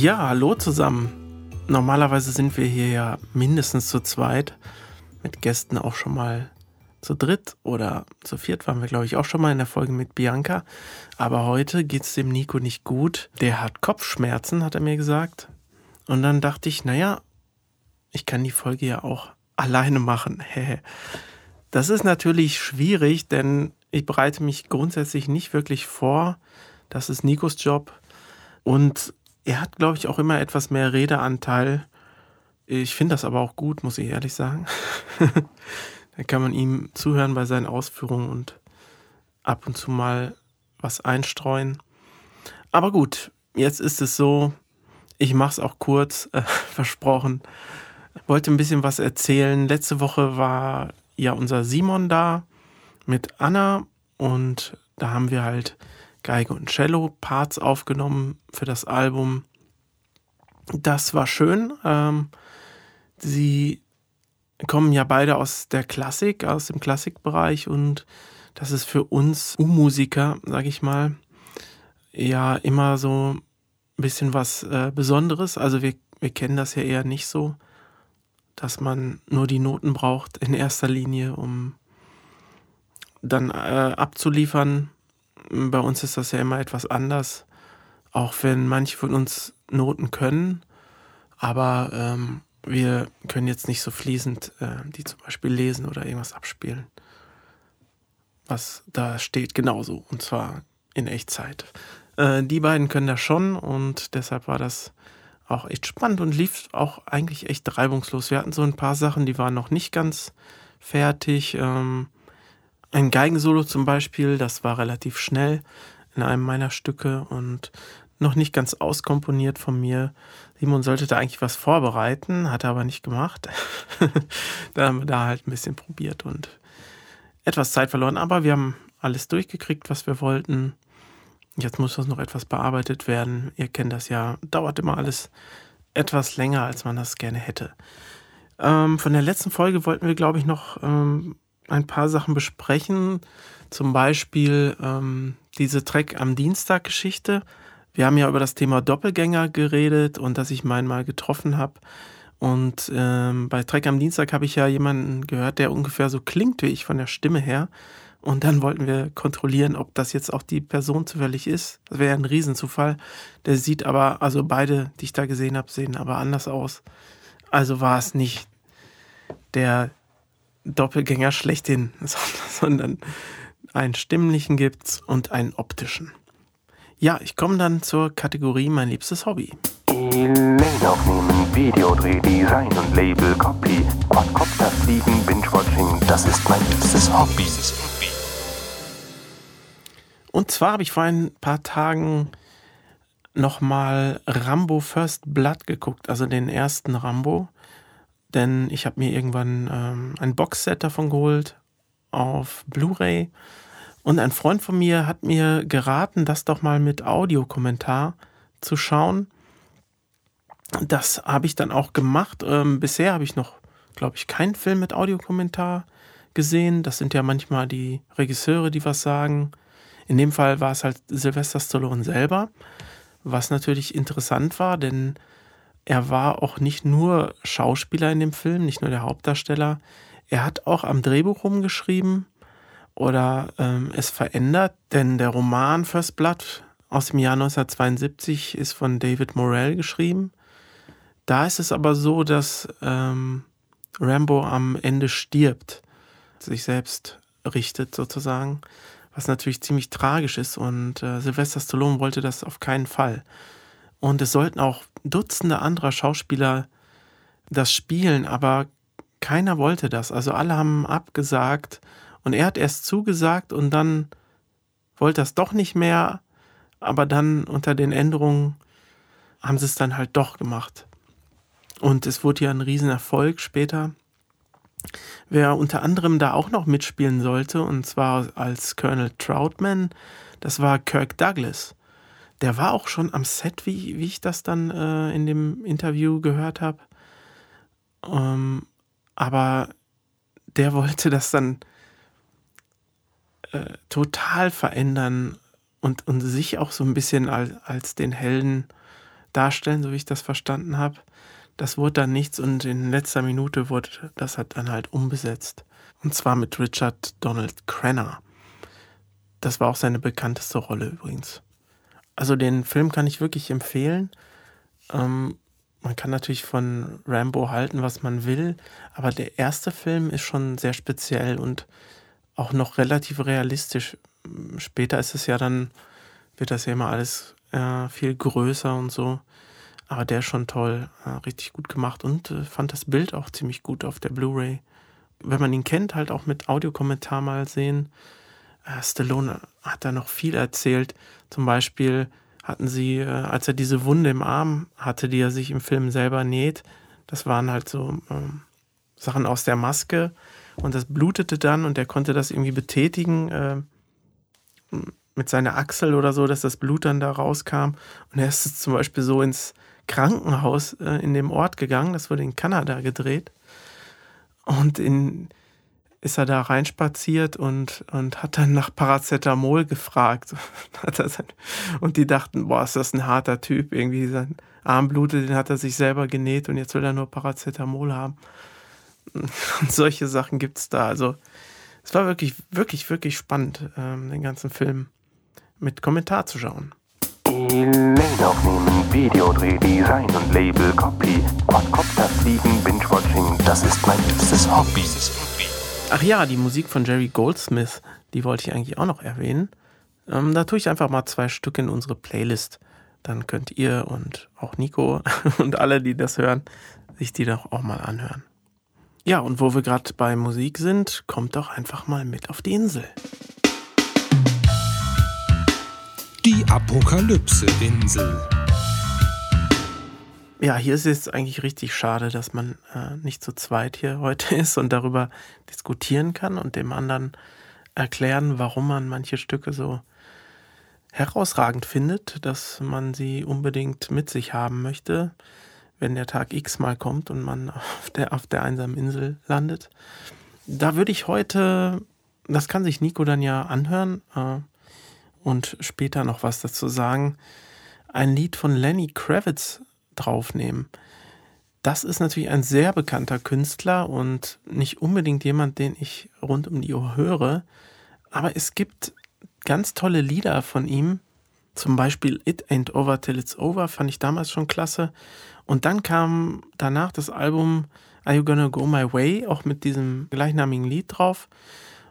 Ja, hallo zusammen. Normalerweise sind wir hier ja mindestens zu zweit, mit Gästen auch schon mal zu dritt oder zu viert waren wir, glaube ich, auch schon mal in der Folge mit Bianca. Aber heute geht es dem Nico nicht gut. Der hat Kopfschmerzen, hat er mir gesagt. Und dann dachte ich, naja, ich kann die Folge ja auch alleine machen. das ist natürlich schwierig, denn ich bereite mich grundsätzlich nicht wirklich vor. Das ist Nikos Job. Und er hat, glaube ich, auch immer etwas mehr Redeanteil. Ich finde das aber auch gut, muss ich ehrlich sagen. da kann man ihm zuhören bei seinen Ausführungen und ab und zu mal was einstreuen. Aber gut, jetzt ist es so, ich mache es auch kurz, äh, versprochen. Wollte ein bisschen was erzählen. Letzte Woche war ja unser Simon da mit Anna und da haben wir halt Geige und Cello Parts aufgenommen für das Album. Das war schön. Ähm, sie kommen ja beide aus der Klassik, aus dem Klassikbereich und das ist für uns U-Musiker, sage ich mal, ja immer so ein bisschen was äh, Besonderes. Also wir, wir kennen das ja eher nicht so, dass man nur die Noten braucht in erster Linie, um dann äh, abzuliefern. Bei uns ist das ja immer etwas anders, auch wenn manche von uns Noten können, aber ähm, wir können jetzt nicht so fließend äh, die zum Beispiel lesen oder irgendwas abspielen. Was da steht, genauso. Und zwar in Echtzeit. Äh, die beiden können das schon und deshalb war das auch echt spannend und lief auch eigentlich echt reibungslos. Wir hatten so ein paar Sachen, die waren noch nicht ganz fertig. Ähm, ein Geigensolo zum Beispiel, das war relativ schnell in einem meiner Stücke und noch nicht ganz auskomponiert von mir. Simon sollte da eigentlich was vorbereiten, hat er aber nicht gemacht. da haben wir da halt ein bisschen probiert und etwas Zeit verloren, aber wir haben alles durchgekriegt, was wir wollten. Jetzt muss das noch etwas bearbeitet werden. Ihr kennt das ja, dauert immer alles etwas länger, als man das gerne hätte. Ähm, von der letzten Folge wollten wir, glaube ich, noch ähm, ein paar Sachen besprechen. Zum Beispiel ähm, diese Track am Dienstag Geschichte. Wir haben ja über das Thema Doppelgänger geredet und dass ich meinen mal getroffen habe. Und ähm, bei Trek am Dienstag habe ich ja jemanden gehört, der ungefähr so klingt wie ich von der Stimme her. Und dann wollten wir kontrollieren, ob das jetzt auch die Person zufällig ist. Das wäre ja ein Riesenzufall. Der sieht aber, also beide, die ich da gesehen habe, sehen aber anders aus. Also war es nicht der Doppelgänger schlechthin, sondern einen stimmlichen gibt's und einen optischen. Ja, ich komme dann zur Kategorie mein liebstes Hobby. Lane aufnehmen, Videodreh, Design und Label, Copy, Quadcopter fliegen, Binge-Watching, das ist mein liebstes Hobby. Und zwar habe ich vor ein paar Tagen nochmal Rambo First Blood geguckt, also den ersten Rambo. Denn ich habe mir irgendwann ähm, ein Boxset davon geholt auf Blu-ray und ein Freund von mir hat mir geraten, das doch mal mit Audiokommentar zu schauen. Das habe ich dann auch gemacht. Ähm, bisher habe ich noch, glaube ich, keinen Film mit Audiokommentar gesehen. Das sind ja manchmal die Regisseure, die was sagen. In dem Fall war es halt Sylvester Stallone selber, was natürlich interessant war, denn er war auch nicht nur Schauspieler in dem Film, nicht nur der Hauptdarsteller. Er hat auch am Drehbuch rumgeschrieben oder ähm, es verändert, denn der Roman First Blood aus dem Jahr 1972 ist von David Morell geschrieben. Da ist es aber so, dass ähm, Rambo am Ende stirbt, sich selbst richtet sozusagen, was natürlich ziemlich tragisch ist und äh, Sylvester Stallone wollte das auf keinen Fall. Und es sollten auch Dutzende anderer Schauspieler das spielen, aber keiner wollte das. Also alle haben abgesagt und er hat erst zugesagt und dann wollte das doch nicht mehr, aber dann unter den Änderungen haben sie es dann halt doch gemacht. Und es wurde ja ein Riesenerfolg später. Wer unter anderem da auch noch mitspielen sollte, und zwar als Colonel Troutman, das war Kirk Douglas. Der war auch schon am Set, wie, wie ich das dann äh, in dem Interview gehört habe. Ähm, aber der wollte das dann äh, total verändern und, und sich auch so ein bisschen als, als den Helden darstellen, so wie ich das verstanden habe. Das wurde dann nichts und in letzter Minute wurde das halt dann halt umbesetzt. Und zwar mit Richard Donald Crenna. Das war auch seine bekannteste Rolle übrigens. Also den Film kann ich wirklich empfehlen. Ähm, man kann natürlich von Rambo halten, was man will, aber der erste Film ist schon sehr speziell und auch noch relativ realistisch. Später ist es ja dann, wird das ja immer alles äh, viel größer und so. Aber der ist schon toll, äh, richtig gut gemacht und äh, fand das Bild auch ziemlich gut auf der Blu-ray. Wenn man ihn kennt, halt auch mit Audiokommentar mal sehen. Äh, Stallone hat da noch viel erzählt. Zum Beispiel, hatten sie, äh, als er diese Wunde im Arm hatte, die er sich im Film selber näht, das waren halt so ähm, Sachen aus der Maske und das blutete dann und er konnte das irgendwie betätigen äh, mit seiner Achsel oder so, dass das Blut dann da rauskam. Und er ist zum Beispiel so ins Krankenhaus äh, in dem Ort gegangen, das wurde in Kanada gedreht. Und in, ist er da reinspaziert und, und hat dann nach Paracetamol gefragt. und die dachten, boah, ist das ein harter Typ. Irgendwie sein Arm blutet, den hat er sich selber genäht und jetzt will er nur Paracetamol haben. Und solche Sachen gibt es da. Also es war wirklich, wirklich, wirklich spannend, ähm, den ganzen Film mit Kommentar zu schauen. Elaine aufnehmen, Videodreh, Design und Label, Copy, Quadcopter fliegen, Binge-Watching, das ist mein liebstes Hobby. Ach ja, die Musik von Jerry Goldsmith, die wollte ich eigentlich auch noch erwähnen. Ähm, da tue ich einfach mal zwei Stück in unsere Playlist. Dann könnt ihr und auch Nico und alle, die das hören, sich die doch auch mal anhören. Ja, und wo wir gerade bei Musik sind, kommt doch einfach mal mit auf die Insel. Die Apokalypse-Insel. Ja, hier ist es eigentlich richtig schade, dass man äh, nicht zu zweit hier heute ist und darüber diskutieren kann und dem anderen erklären, warum man manche Stücke so herausragend findet, dass man sie unbedingt mit sich haben möchte, wenn der Tag X mal kommt und man auf der, auf der einsamen Insel landet. Da würde ich heute, das kann sich Nico dann ja anhören äh, und später noch was dazu sagen, ein Lied von Lenny Kravitz draufnehmen. Das ist natürlich ein sehr bekannter Künstler und nicht unbedingt jemand, den ich rund um die Uhr höre. Aber es gibt ganz tolle Lieder von ihm. Zum Beispiel It Ain't Over Till It's Over fand ich damals schon klasse. Und dann kam danach das Album Are You Gonna Go My Way, auch mit diesem gleichnamigen Lied drauf.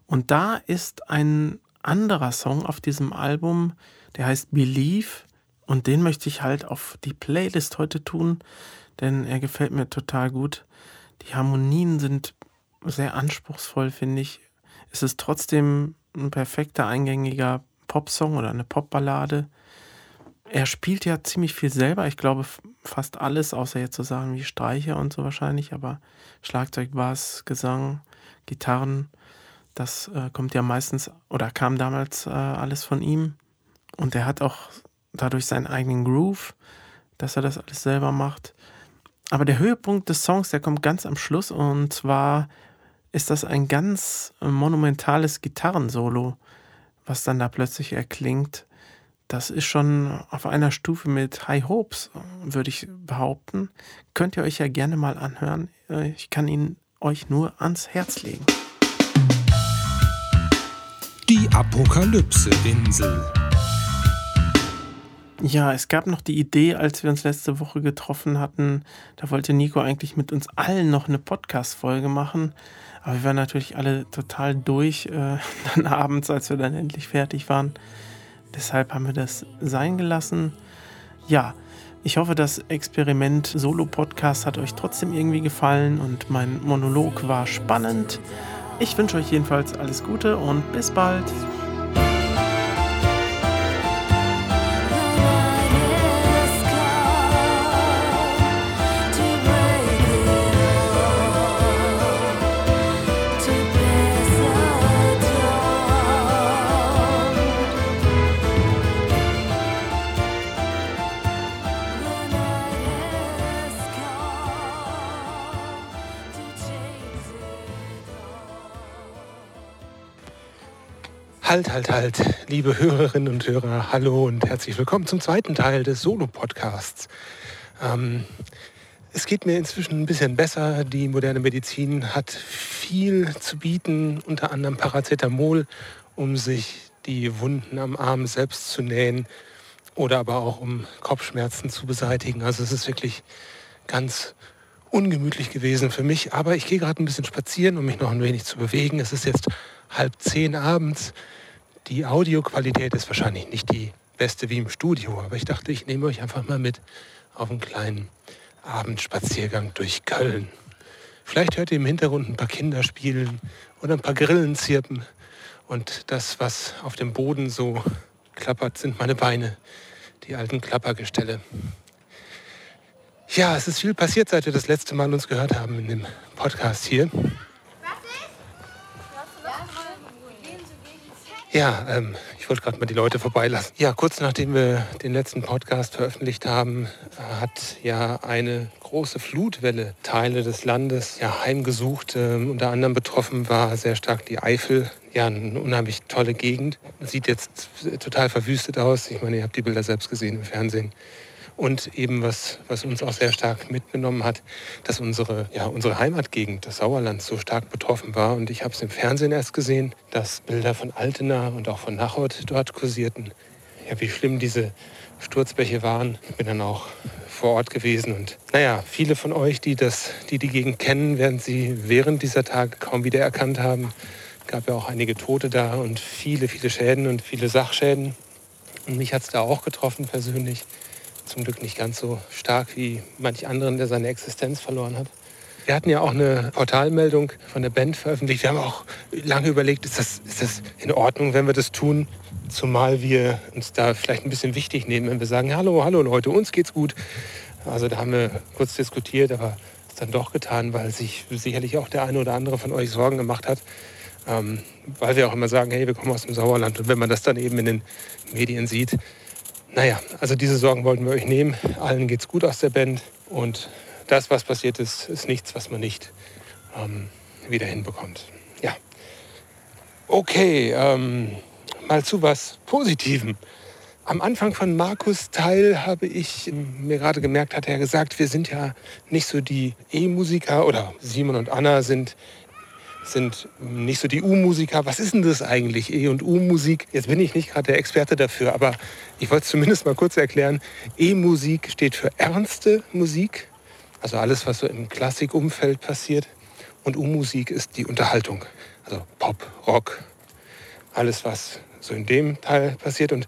Und da ist ein anderer Song auf diesem Album, der heißt Believe. Und den möchte ich halt auf die Playlist heute tun, denn er gefällt mir total gut. Die Harmonien sind sehr anspruchsvoll, finde ich. Es ist trotzdem ein perfekter, eingängiger Popsong oder eine Popballade. Er spielt ja ziemlich viel selber. Ich glaube fast alles, außer jetzt so sagen wie Streicher und so wahrscheinlich. Aber Schlagzeug, Bass, Gesang, Gitarren, das äh, kommt ja meistens oder kam damals äh, alles von ihm. Und er hat auch dadurch seinen eigenen Groove, dass er das alles selber macht. Aber der Höhepunkt des Songs, der kommt ganz am Schluss und zwar ist das ein ganz monumentales Gitarrensolo, was dann da plötzlich erklingt. Das ist schon auf einer Stufe mit High Hopes, würde ich behaupten. Könnt ihr euch ja gerne mal anhören. Ich kann ihn euch nur ans Herz legen. Die Apokalypse-Insel. Ja, es gab noch die Idee, als wir uns letzte Woche getroffen hatten, da wollte Nico eigentlich mit uns allen noch eine Podcast-Folge machen. Aber wir waren natürlich alle total durch äh, dann abends, als wir dann endlich fertig waren. Deshalb haben wir das sein gelassen. Ja, ich hoffe, das Experiment Solo-Podcast hat euch trotzdem irgendwie gefallen und mein Monolog war spannend. Ich wünsche euch jedenfalls alles Gute und bis bald. Halt, halt, halt, liebe Hörerinnen und Hörer, hallo und herzlich willkommen zum zweiten Teil des Solo-Podcasts. Ähm, es geht mir inzwischen ein bisschen besser. Die moderne Medizin hat viel zu bieten, unter anderem Paracetamol, um sich die Wunden am Arm selbst zu nähen oder aber auch um Kopfschmerzen zu beseitigen. Also es ist wirklich ganz ungemütlich gewesen für mich. Aber ich gehe gerade ein bisschen spazieren, um mich noch ein wenig zu bewegen. Es ist jetzt halb zehn abends. Die Audioqualität ist wahrscheinlich nicht die beste wie im Studio, aber ich dachte, ich nehme euch einfach mal mit auf einen kleinen Abendspaziergang durch Köln. Vielleicht hört ihr im Hintergrund ein paar Kinder spielen oder ein paar Grillen zirpen. Und das, was auf dem Boden so klappert, sind meine Beine, die alten Klappergestelle. Ja, es ist viel passiert, seit wir das letzte Mal uns gehört haben in dem Podcast hier. Ja, ähm, ich wollte gerade mal die Leute vorbeilassen. Ja, kurz nachdem wir den letzten Podcast veröffentlicht haben, hat ja eine große Flutwelle Teile des Landes ja, heimgesucht. Ähm, unter anderem betroffen war sehr stark die Eifel. Ja, eine unheimlich tolle Gegend. Sieht jetzt total verwüstet aus. Ich meine, ihr habt die Bilder selbst gesehen im Fernsehen. Und eben was, was uns auch sehr stark mitgenommen hat, dass unsere, ja, unsere Heimatgegend, das Sauerland, so stark betroffen war. Und ich habe es im Fernsehen erst gesehen, dass Bilder von Altena und auch von Nachod dort kursierten. Ja, wie schlimm diese Sturzbäche waren. Ich bin dann auch vor Ort gewesen. Und naja, viele von euch, die, das, die die Gegend kennen, werden sie während dieser Tage kaum wiedererkannt haben. Es gab ja auch einige Tote da und viele, viele Schäden und viele Sachschäden. Und mich hat es da auch getroffen persönlich. Zum Glück nicht ganz so stark wie manch anderen, der seine Existenz verloren hat. Wir hatten ja auch eine Portalmeldung von der Band veröffentlicht. Wir haben auch lange überlegt, ist das, ist das in Ordnung, wenn wir das tun? Zumal wir uns da vielleicht ein bisschen wichtig nehmen, wenn wir sagen, hallo, hallo Leute, uns geht's gut. Also da haben wir kurz diskutiert, aber es dann doch getan, weil sich sicherlich auch der eine oder andere von euch Sorgen gemacht hat. Ähm, weil wir auch immer sagen, hey, wir kommen aus dem Sauerland. Und wenn man das dann eben in den Medien sieht, naja, also diese Sorgen wollten wir euch nehmen. Allen geht's gut aus der Band. Und das, was passiert ist, ist nichts, was man nicht ähm, wieder hinbekommt. Ja. Okay, ähm, mal zu was Positivem. Am Anfang von Markus Teil habe ich mir gerade gemerkt, hat er gesagt, wir sind ja nicht so die E-Musiker oder Simon und Anna sind sind nicht so die U-Musiker. Was ist denn das eigentlich, E- und U-Musik? Jetzt bin ich nicht gerade der Experte dafür, aber ich wollte es zumindest mal kurz erklären. E-Musik steht für ernste Musik, also alles, was so im Klassikumfeld passiert. Und U-Musik ist die Unterhaltung, also Pop, Rock, alles, was so in dem Teil passiert. Und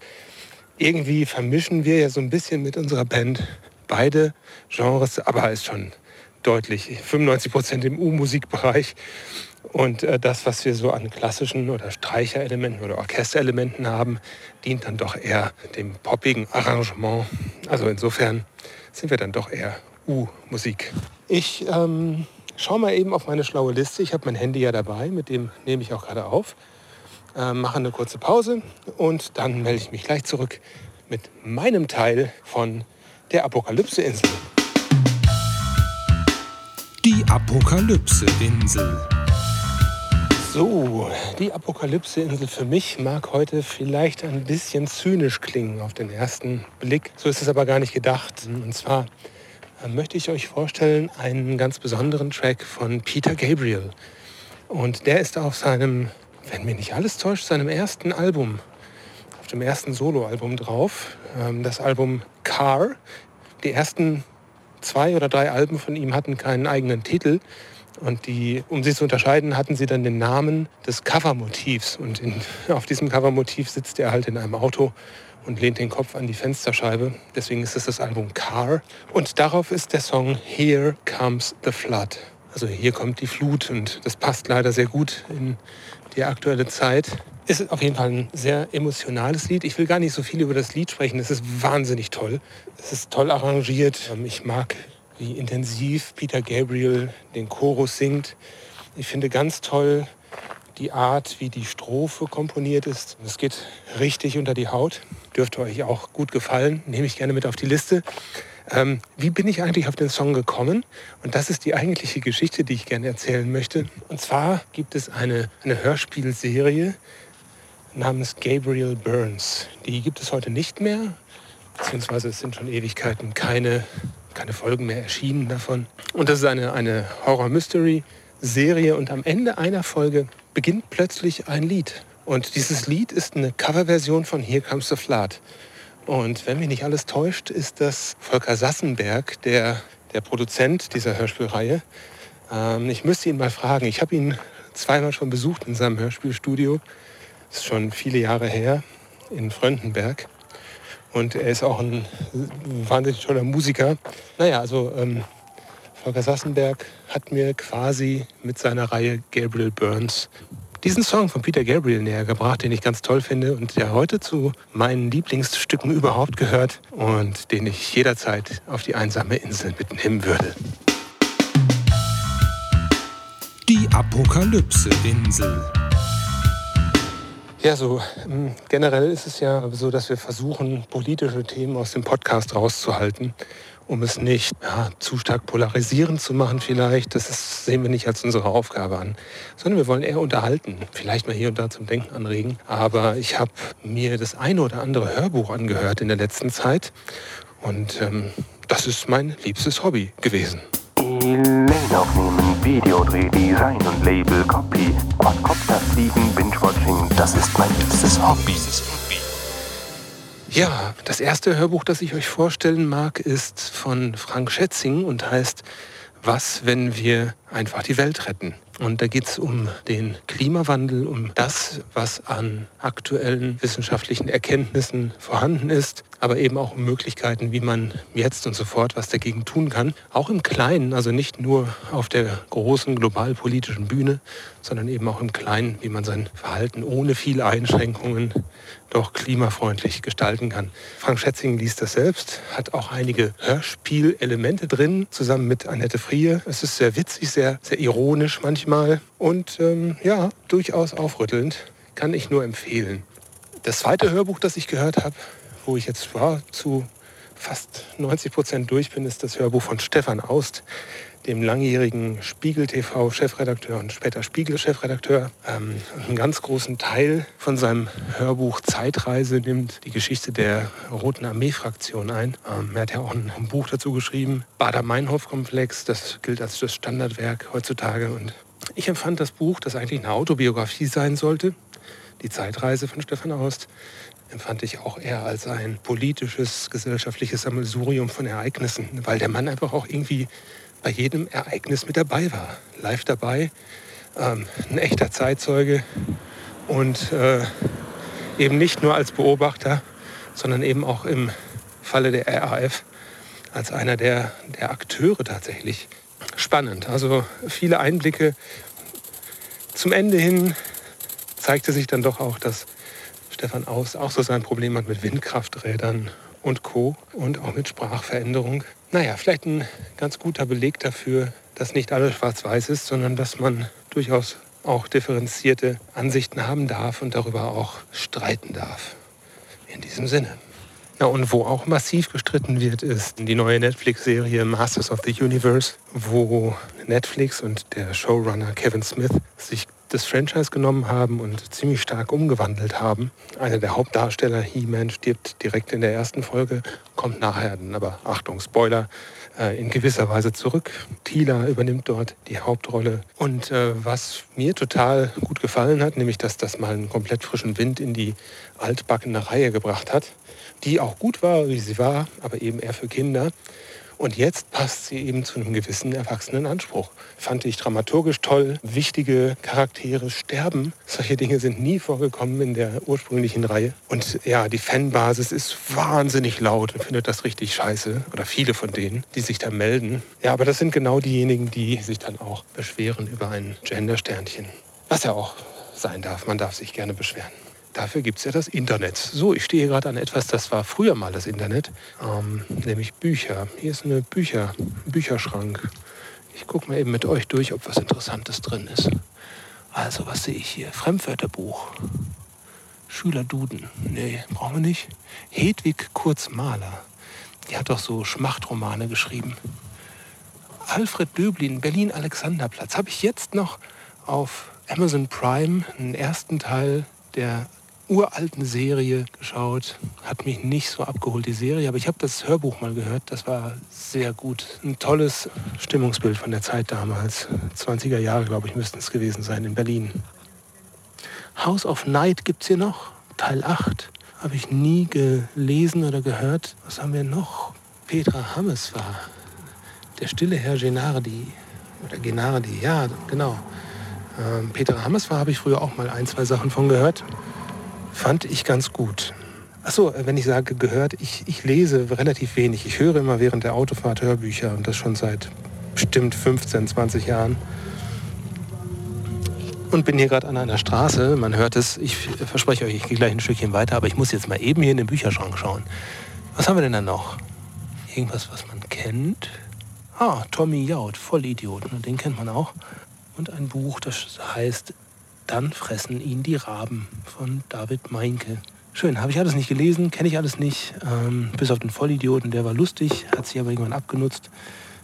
irgendwie vermischen wir ja so ein bisschen mit unserer Band beide Genres, aber ist schon deutlich 95 Prozent im U-Musikbereich und äh, das, was wir so an klassischen oder Streicherelementen oder Orchesterelementen haben, dient dann doch eher dem poppigen Arrangement. Also insofern sind wir dann doch eher U-Musik. Ich ähm, schaue mal eben auf meine schlaue Liste. Ich habe mein Handy ja dabei, mit dem nehme ich auch gerade auf. Äh, mache eine kurze Pause und dann melde ich mich gleich zurück mit meinem Teil von der Apokalypse-Insel. Die Apokalypse-Insel. So, die Apokalypse-Insel für mich mag heute vielleicht ein bisschen zynisch klingen auf den ersten Blick. So ist es aber gar nicht gedacht. Und zwar äh, möchte ich euch vorstellen einen ganz besonderen Track von Peter Gabriel. Und der ist auf seinem, wenn mir nicht alles täuscht, seinem ersten Album, auf dem ersten Soloalbum drauf. Ähm, das Album Car. Die ersten zwei oder drei Alben von ihm hatten keinen eigenen Titel. Und die, um sie zu unterscheiden, hatten sie dann den Namen des Covermotivs. Und in, auf diesem Covermotiv sitzt er halt in einem Auto und lehnt den Kopf an die Fensterscheibe. Deswegen ist es das Album Car. Und darauf ist der Song Here Comes the Flood. Also hier kommt die Flut und das passt leider sehr gut in die aktuelle Zeit. Ist auf jeden Fall ein sehr emotionales Lied. Ich will gar nicht so viel über das Lied sprechen. Es ist wahnsinnig toll. Es ist toll arrangiert. Ich mag wie intensiv Peter Gabriel den Chorus singt. Ich finde ganz toll die Art, wie die Strophe komponiert ist. Es geht richtig unter die Haut. Dürfte euch auch gut gefallen. Nehme ich gerne mit auf die Liste. Ähm, wie bin ich eigentlich auf den Song gekommen? Und das ist die eigentliche Geschichte, die ich gerne erzählen möchte. Und zwar gibt es eine, eine Hörspielserie namens Gabriel Burns. Die gibt es heute nicht mehr, beziehungsweise es sind schon Ewigkeiten keine, keine Folgen mehr erschienen davon. Und das ist eine, eine Horror-Mystery-Serie und am Ende einer Folge beginnt plötzlich ein Lied. Und dieses Lied ist eine Coverversion von Here Comes the Flood. Und wenn mich nicht alles täuscht, ist das Volker Sassenberg, der, der Produzent dieser Hörspielreihe. Ähm, ich müsste ihn mal fragen. Ich habe ihn zweimal schon besucht in seinem Hörspielstudio. Das ist schon viele Jahre her in Fröndenberg. Und er ist auch ein wahnsinnig toller Musiker. Naja, also ähm, Volker Sassenberg hat mir quasi mit seiner Reihe Gabriel Burns diesen Song von Peter Gabriel näher gebracht, den ich ganz toll finde und der heute zu meinen Lieblingsstücken überhaupt gehört und den ich jederzeit auf die einsame Insel mitnehmen würde. Die Apokalypse-Insel. Ja, so ähm, generell ist es ja so, dass wir versuchen, politische Themen aus dem Podcast rauszuhalten um es nicht ja, zu stark polarisierend zu machen vielleicht. Das ist, sehen wir nicht als unsere Aufgabe an, sondern wir wollen eher unterhalten, vielleicht mal hier und da zum Denken anregen. Aber ich habe mir das eine oder andere Hörbuch angehört in der letzten Zeit und ähm, das ist mein liebstes Hobby gewesen. E-Mail aufnehmen, Videodreh, Design und Label, Copy, Quadcopter fliegen, Binge-Watching, das ist mein liebstes Hobby. Ja, das erste Hörbuch, das ich euch vorstellen mag, ist von Frank Schätzing und heißt Was, wenn wir einfach die Welt retten? Und da geht es um den Klimawandel, um das, was an aktuellen wissenschaftlichen Erkenntnissen vorhanden ist, aber eben auch um Möglichkeiten, wie man jetzt und sofort was dagegen tun kann. Auch im Kleinen, also nicht nur auf der großen globalpolitischen Bühne, sondern eben auch im Kleinen, wie man sein Verhalten ohne viele Einschränkungen doch klimafreundlich gestalten kann. Frank Schätzing liest das selbst, hat auch einige Hörspielelemente drin, zusammen mit Annette Frier. Es ist sehr witzig, sehr, sehr ironisch manchmal und ähm, ja, durchaus aufrüttelnd. Kann ich nur empfehlen. Das zweite Hörbuch, das ich gehört habe, wo ich jetzt war, zu fast 90 Prozent durch bin, ist das Hörbuch von Stefan Aust dem langjährigen Spiegel-TV-Chefredakteur und später Spiegel-Chefredakteur, ähm, einen ganz großen Teil von seinem Hörbuch Zeitreise nimmt die Geschichte der Roten Armee-Fraktion ein. Ähm, er hat ja auch ein, ein Buch dazu geschrieben, Bader-Meinhof-Komplex, das gilt als das Standardwerk heutzutage. Und ich empfand das Buch, das eigentlich eine Autobiografie sein sollte, die Zeitreise von Stefan Aust, empfand ich auch eher als ein politisches, gesellschaftliches Sammelsurium von Ereignissen, weil der Mann einfach auch irgendwie bei jedem Ereignis mit dabei war. Live dabei, ähm, ein echter Zeitzeuge und äh, eben nicht nur als Beobachter, sondern eben auch im Falle der RAF als einer der, der Akteure tatsächlich. Spannend, also viele Einblicke. Zum Ende hin zeigte sich dann doch auch, dass Stefan Aus auch so sein Problem hat mit Windkrafträdern und Co. und auch mit Sprachveränderung. Naja, vielleicht ein ganz guter Beleg dafür, dass nicht alles schwarz-weiß ist, sondern dass man durchaus auch differenzierte Ansichten haben darf und darüber auch streiten darf. In diesem Sinne. Na, und wo auch massiv gestritten wird, ist die neue Netflix-Serie Masters of the Universe, wo Netflix und der Showrunner Kevin Smith sich das Franchise genommen haben und ziemlich stark umgewandelt haben. Einer der Hauptdarsteller, He-Man, stirbt direkt in der ersten Folge, kommt nachher aber, Achtung, Spoiler, äh, in gewisser Weise zurück. Tila übernimmt dort die Hauptrolle. Und äh, was mir total gut gefallen hat, nämlich dass das mal einen komplett frischen Wind in die altbackene Reihe gebracht hat, die auch gut war, wie sie war, aber eben eher für Kinder. Und jetzt passt sie eben zu einem gewissen erwachsenen Anspruch. Fand ich dramaturgisch toll. Wichtige Charaktere sterben. Solche Dinge sind nie vorgekommen in der ursprünglichen Reihe. Und ja, die Fanbasis ist wahnsinnig laut und findet das richtig scheiße. Oder viele von denen, die sich da melden. Ja, aber das sind genau diejenigen, die sich dann auch beschweren über ein Gendersternchen. Was ja auch sein darf. Man darf sich gerne beschweren. Dafür gibt es ja das Internet. So, ich stehe gerade an etwas, das war früher mal das Internet, ähm, nämlich Bücher. Hier ist eine Bücher, ein Bücherschrank. Ich gucke mal eben mit euch durch, ob was Interessantes drin ist. Also, was sehe ich hier? Fremdwörterbuch. Schülerduden. Nee, brauchen wir nicht. Hedwig Kurzmaler. Die hat doch so Schmachtromane geschrieben. Alfred Döblin, Berlin-Alexanderplatz. Habe ich jetzt noch auf Amazon Prime einen ersten Teil der uralten Serie geschaut. Hat mich nicht so abgeholt, die Serie, aber ich habe das Hörbuch mal gehört. Das war sehr gut. Ein tolles Stimmungsbild von der Zeit damals. 20er Jahre, glaube ich, müssten es gewesen sein in Berlin. House of Night gibt es hier noch. Teil 8. Habe ich nie gelesen oder gehört. Was haben wir noch? Petra Hammes war. Der stille Herr Genardi. Oder Genardi, ja, genau. Ähm, Petra Hammes war, habe ich früher auch mal ein, zwei Sachen von gehört. Fand ich ganz gut. Achso, wenn ich sage gehört, ich, ich lese relativ wenig. Ich höre immer während der Autofahrt Hörbücher und das schon seit bestimmt 15, 20 Jahren. Und bin hier gerade an einer Straße. Man hört es, ich verspreche euch, ich gehe gleich ein Stückchen weiter, aber ich muss jetzt mal eben hier in den Bücherschrank schauen. Was haben wir denn da noch? Irgendwas, was man kennt? Ah, Tommy Jaud, Vollidiot, den kennt man auch. Und ein Buch, das heißt Dann fressen ihn die Raben von David Meinke. Schön, habe ich alles nicht gelesen, kenne ich alles nicht. Ähm, bis auf den Vollidioten, der war lustig, hat sich aber irgendwann abgenutzt,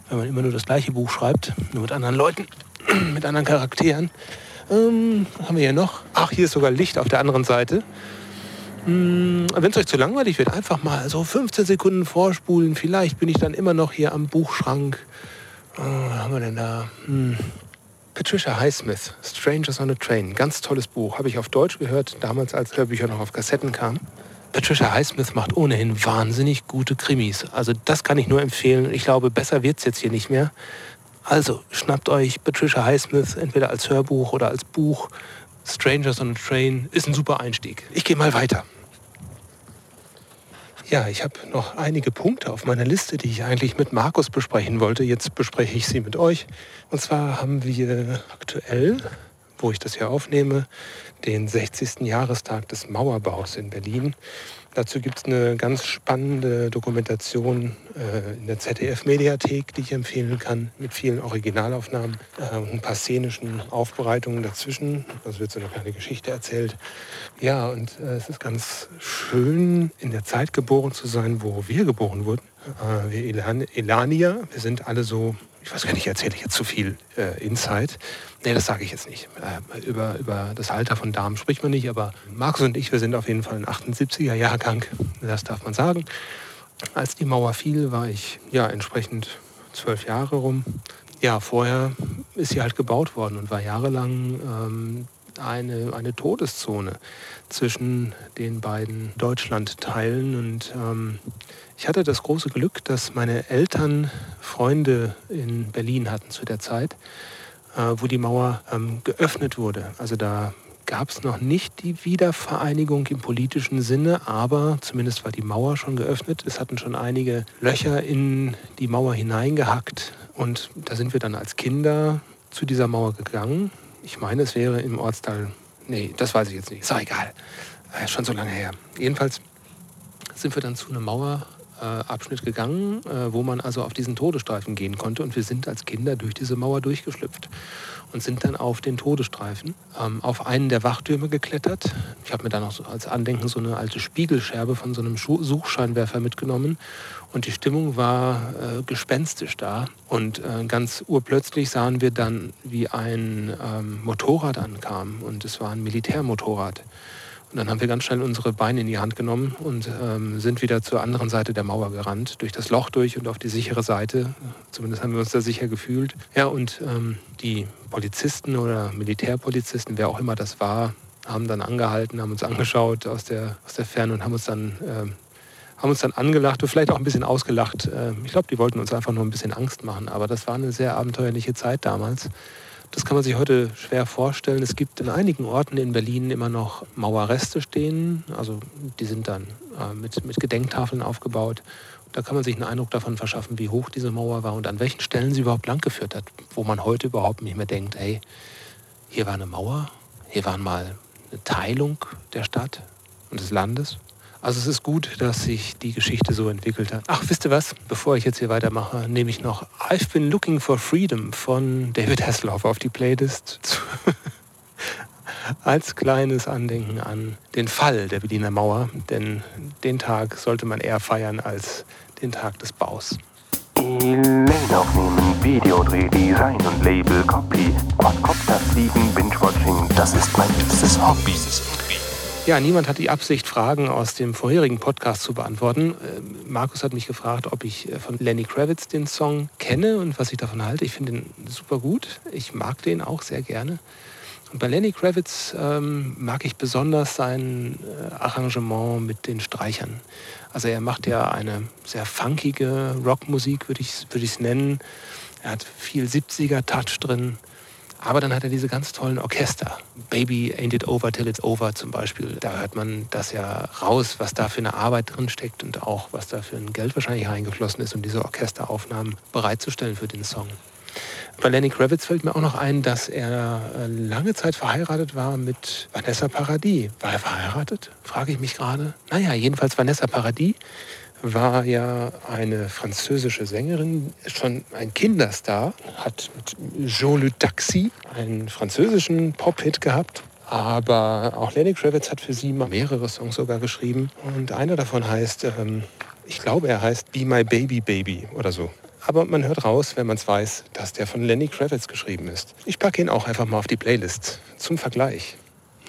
wenn man immer nur das gleiche Buch schreibt, nur mit anderen Leuten, mit anderen Charakteren. Ähm, was haben wir hier noch? Ach, hier ist sogar Licht auf der anderen Seite. Hm, Wenn es euch zu langweilig wird, einfach mal so 15 Sekunden vorspulen. Vielleicht bin ich dann immer noch hier am Buchschrank. Äh, was haben wir denn da? Hm. Patricia Highsmith, Strangers on a Train. Ganz tolles Buch. Habe ich auf Deutsch gehört, damals als Hörbücher noch auf Kassetten kamen. Patricia Highsmith macht ohnehin wahnsinnig gute Krimis. Also das kann ich nur empfehlen. Ich glaube, besser wird es jetzt hier nicht mehr. Also schnappt euch Patricia Highsmith entweder als Hörbuch oder als Buch. Strangers on a Train ist ein super Einstieg. Ich gehe mal weiter. Ja, ich habe noch einige Punkte auf meiner Liste, die ich eigentlich mit Markus besprechen wollte. Jetzt bespreche ich sie mit euch. Und zwar haben wir aktuell, wo ich das hier aufnehme, den 60. Jahrestag des Mauerbaus in Berlin. Dazu gibt es eine ganz spannende Dokumentation äh, in der ZDF-Mediathek, die ich empfehlen kann, mit vielen Originalaufnahmen äh, und ein paar szenischen Aufbereitungen dazwischen. Also wird so eine kleine Geschichte erzählt. Ja, und äh, es ist ganz schön, in der Zeit geboren zu sein, wo wir geboren wurden. Äh, wir Elan Elanier, wir sind alle so ich weiß gar nicht, erzähle ich jetzt zu viel äh, Insight. Nee, das sage ich jetzt nicht. Äh, über, über das Alter von Damen spricht man nicht, aber Markus und ich, wir sind auf jeden Fall ein 78er Jahrgang, das darf man sagen. Als die Mauer fiel, war ich ja entsprechend zwölf Jahre rum. Ja, vorher ist sie halt gebaut worden und war jahrelang ähm, eine, eine Todeszone zwischen den beiden Deutschlandteilen. Und ähm, ich hatte das große Glück, dass meine Eltern Freunde in Berlin hatten zu der Zeit, äh, wo die Mauer ähm, geöffnet wurde. Also da gab es noch nicht die Wiedervereinigung im politischen Sinne, aber zumindest war die Mauer schon geöffnet. Es hatten schon einige Löcher in die Mauer hineingehackt und da sind wir dann als Kinder zu dieser Mauer gegangen. Ich meine, es wäre im Ortsteil. Nee, das weiß ich jetzt nicht. Ist auch egal. Äh, schon so lange her. Jedenfalls sind wir dann zu einem Mauerabschnitt äh, gegangen, äh, wo man also auf diesen Todesstreifen gehen konnte. Und wir sind als Kinder durch diese Mauer durchgeschlüpft und sind dann auf den Todesstreifen ähm, auf einen der Wachtürme geklettert. Ich habe mir dann noch so als Andenken so eine alte Spiegelscherbe von so einem Suchscheinwerfer mitgenommen. Und die Stimmung war äh, gespenstisch da. Und äh, ganz urplötzlich sahen wir dann, wie ein ähm, Motorrad ankam. Und es war ein Militärmotorrad. Und dann haben wir ganz schnell unsere Beine in die Hand genommen und ähm, sind wieder zur anderen Seite der Mauer gerannt, durch das Loch durch und auf die sichere Seite. Zumindest haben wir uns da sicher gefühlt. Ja, und ähm, die Polizisten oder Militärpolizisten, wer auch immer das war, haben dann angehalten, haben uns angeschaut aus der, aus der Ferne und haben uns dann, äh, haben uns dann angelacht und vielleicht auch ein bisschen ausgelacht. Äh, ich glaube, die wollten uns einfach nur ein bisschen Angst machen. Aber das war eine sehr abenteuerliche Zeit damals. Das kann man sich heute schwer vorstellen. Es gibt in einigen Orten in Berlin immer noch Mauerreste stehen. Also die sind dann äh, mit, mit Gedenktafeln aufgebaut. Da kann man sich einen Eindruck davon verschaffen, wie hoch diese Mauer war und an welchen Stellen sie überhaupt lang geführt hat, wo man heute überhaupt nicht mehr denkt, ey, hier war eine Mauer, hier war mal eine Teilung der Stadt und des Landes. Also es ist gut, dass sich die Geschichte so entwickelt hat. Ach, wisst ihr was? Bevor ich jetzt hier weitermache, nehme ich noch I've Been Looking for Freedom von David Hasselhoff auf die Playlist. Als kleines Andenken an den Fall der Berliner Mauer. Denn den Tag sollte man eher feiern als den Tag des Baus. Elaine aufnehmen, Videodreh, Design und Label, Copy, Quadcopter fliegen, Binge-Watching, das ist mein liebstes Hobby. Ja, niemand hat die Absicht, Fragen aus dem vorherigen Podcast zu beantworten. Ähm, Markus hat mich gefragt, ob ich äh, von Lenny Kravitz den Song kenne und was ich davon halte. Ich finde ihn super gut. Ich mag den auch sehr gerne. Und bei Lenny Kravitz ähm, mag ich besonders sein äh, Arrangement mit den Streichern. Also er macht ja eine sehr funkige Rockmusik, würde ich es würd nennen. Er hat viel 70er-Touch drin. Aber dann hat er diese ganz tollen Orchester. Baby Ain't It Over Till It's Over zum Beispiel. Da hört man das ja raus, was da für eine Arbeit drin steckt und auch was da für ein Geld wahrscheinlich reingeflossen ist, um diese Orchesteraufnahmen bereitzustellen für den Song. Bei Lenny Kravitz fällt mir auch noch ein, dass er äh, lange Zeit verheiratet war mit Vanessa Paradis. War er verheiratet? Frage ich mich gerade. Naja, jedenfalls Vanessa Paradis war ja eine französische Sängerin, schon ein Kinderstar, hat mit Jean Le Taxi einen französischen Pop-Hit gehabt. Aber auch Lenny Kravitz hat für sie mehrere Songs sogar geschrieben. Und einer davon heißt, ähm, ich glaube, er heißt Be My Baby Baby oder so. Aber man hört raus, wenn man es weiß, dass der von Lenny Kravitz geschrieben ist. Ich packe ihn auch einfach mal auf die Playlist zum Vergleich.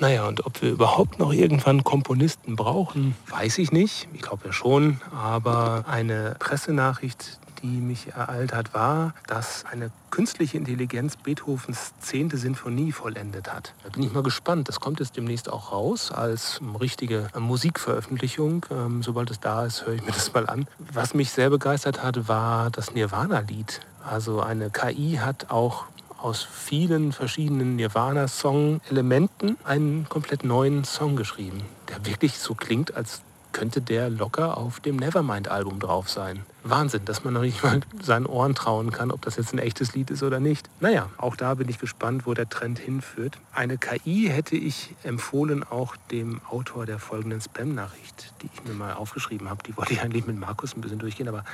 Naja, und ob wir überhaupt noch irgendwann Komponisten brauchen, weiß ich nicht. Ich glaube ja schon. Aber eine Pressenachricht, die mich ereilt hat, war, dass eine künstliche Intelligenz Beethovens zehnte Sinfonie vollendet hat. Da bin ich mal gespannt. Das kommt jetzt demnächst auch raus als richtige Musikveröffentlichung. Ähm, sobald es da ist, höre ich mir das mal an. Was mich sehr begeistert hat, war das Nirvana-Lied. Also eine KI hat auch aus vielen verschiedenen Nirvana-Song-Elementen einen komplett neuen Song geschrieben, der wirklich so klingt, als könnte der locker auf dem Nevermind-Album drauf sein. Wahnsinn, dass man noch nicht mal seinen Ohren trauen kann, ob das jetzt ein echtes Lied ist oder nicht. Naja, auch da bin ich gespannt, wo der Trend hinführt. Eine KI hätte ich empfohlen, auch dem Autor der folgenden Spam-Nachricht, die ich mir mal aufgeschrieben habe. Die wollte ich eigentlich mit Markus ein bisschen durchgehen, aber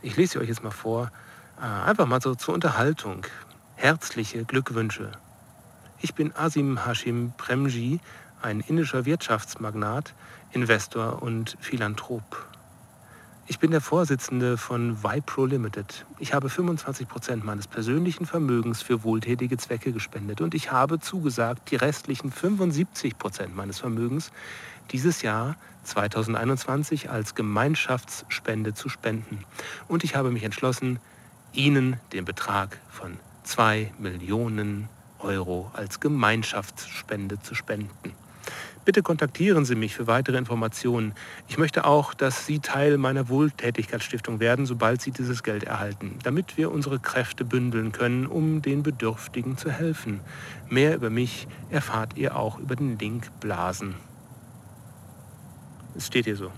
ich lese sie euch jetzt mal vor. Äh, einfach mal so zur Unterhaltung. Herzliche Glückwünsche. Ich bin Asim Hashim Premji, ein indischer Wirtschaftsmagnat, Investor und Philanthrop. Ich bin der Vorsitzende von Vipro Limited. Ich habe 25 Prozent meines persönlichen Vermögens für wohltätige Zwecke gespendet und ich habe zugesagt, die restlichen 75 Prozent meines Vermögens dieses Jahr 2021 als Gemeinschaftsspende zu spenden. Und ich habe mich entschlossen, Ihnen den Betrag von 2 Millionen Euro als Gemeinschaftsspende zu spenden. Bitte kontaktieren Sie mich für weitere Informationen. Ich möchte auch, dass Sie Teil meiner Wohltätigkeitsstiftung werden, sobald Sie dieses Geld erhalten, damit wir unsere Kräfte bündeln können, um den Bedürftigen zu helfen. Mehr über mich erfahrt ihr auch über den Link Blasen. Es steht hier so.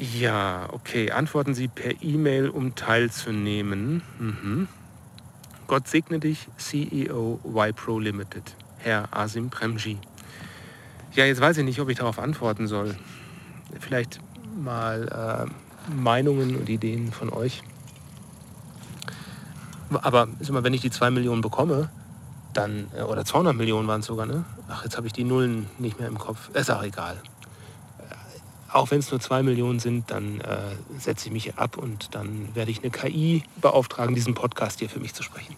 Ja, okay. Antworten Sie per E-Mail, um teilzunehmen. Mhm. Gott segne dich, CEO YPro Limited, Herr Asim Premji. Ja, jetzt weiß ich nicht, ob ich darauf antworten soll. Vielleicht mal äh, Meinungen und Ideen von euch. Aber immer, wenn ich die 2 Millionen bekomme, dann, äh, oder 200 Millionen waren es sogar, ne? Ach, jetzt habe ich die Nullen nicht mehr im Kopf. Ist auch egal auch wenn es nur zwei Millionen sind, dann äh, setze ich mich ab und dann werde ich eine KI beauftragen, diesen Podcast hier für mich zu sprechen.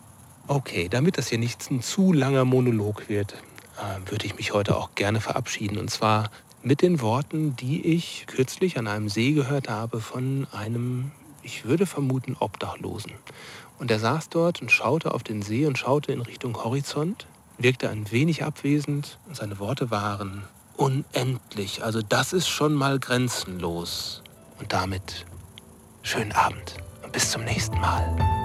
Okay, damit das hier nicht ein zu langer Monolog wird, äh, würde ich mich heute auch gerne verabschieden. Und zwar mit den Worten, die ich kürzlich an einem See gehört habe von einem, ich würde vermuten, Obdachlosen. Und er saß dort und schaute auf den See und schaute in Richtung Horizont, wirkte ein wenig abwesend und seine Worte waren, unendlich. Also das ist schon mal grenzenlos. Und damit schönen Abend und bis zum nächsten Mal.